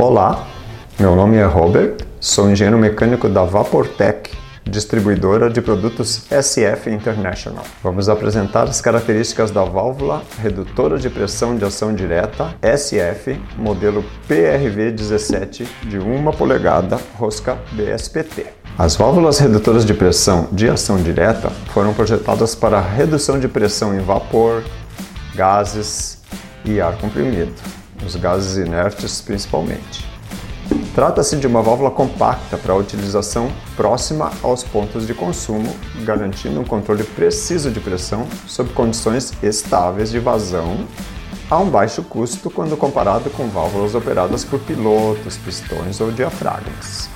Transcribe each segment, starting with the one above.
Olá, meu nome é Robert, sou engenheiro mecânico da Vaportec, distribuidora de produtos SF International. Vamos apresentar as características da válvula redutora de pressão de ação direta SF, modelo PRV17 de 1 polegada, rosca BSPT. As válvulas redutoras de pressão de ação direta foram projetadas para redução de pressão em vapor, gases e ar comprimido os gases inertes principalmente. Trata-se de uma válvula compacta para utilização próxima aos pontos de consumo, garantindo um controle preciso de pressão sob condições estáveis de vazão a um baixo custo quando comparado com válvulas operadas por pilotos, pistões ou diafragmas.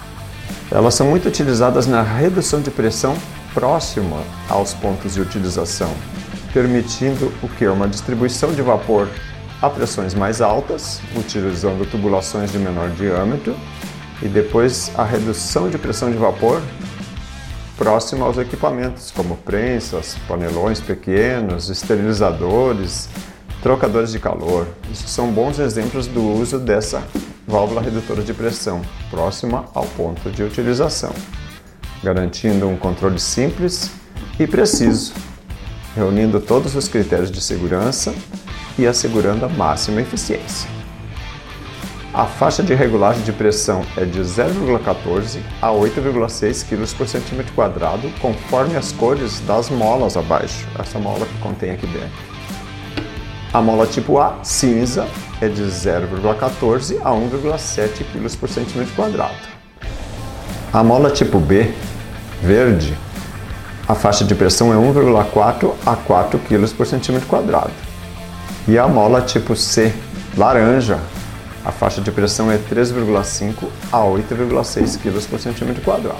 Elas são muito utilizadas na redução de pressão próxima aos pontos de utilização, permitindo o que uma distribuição de vapor a pressões mais altas, utilizando tubulações de menor diâmetro, e depois a redução de pressão de vapor próxima aos equipamentos, como prensas, panelões pequenos, esterilizadores, trocadores de calor. Isso são bons exemplos do uso dessa válvula redutora de pressão, próxima ao ponto de utilização, garantindo um controle simples e preciso, reunindo todos os critérios de segurança e assegurando a máxima eficiência. A faixa de regulagem de pressão é de 0,14 a 8,6 kg por centímetro quadrado, conforme as cores das molas abaixo, essa mola que contém aqui dentro. A mola tipo A, cinza, é de 0,14 a 1,7 kg por centímetro quadrado. A mola tipo B, verde, a faixa de pressão é 1,4 a 4 kg por centímetro quadrado. E a mola tipo C, laranja, a faixa de pressão é 3,5 a 8,6 kg por centímetro quadrado.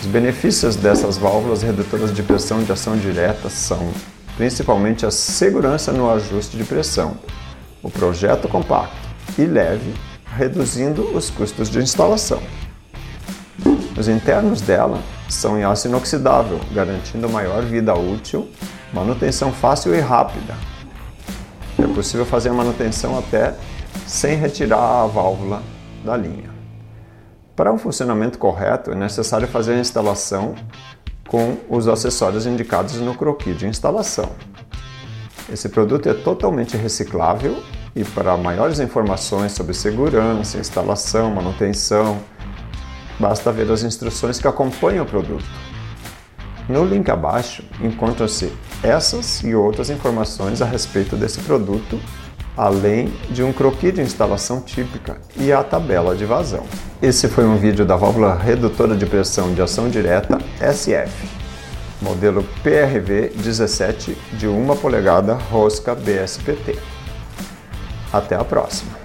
Os benefícios dessas válvulas redutoras de pressão de ação direta são principalmente a segurança no ajuste de pressão, o projeto compacto e leve, reduzindo os custos de instalação. Os internos dela são em aço inoxidável, garantindo maior vida útil Manutenção fácil e rápida. É possível fazer a manutenção até sem retirar a válvula da linha. Para um funcionamento correto, é necessário fazer a instalação com os acessórios indicados no croquis de instalação. Esse produto é totalmente reciclável e para maiores informações sobre segurança, instalação, manutenção, basta ver as instruções que acompanham o produto. No link abaixo encontram-se essas e outras informações a respeito desse produto, além de um croquis de instalação típica e a tabela de vazão. Esse foi um vídeo da válvula redutora de pressão de ação direta SF, modelo PRV 17 de 1 polegada rosca BSPT. Até a próxima!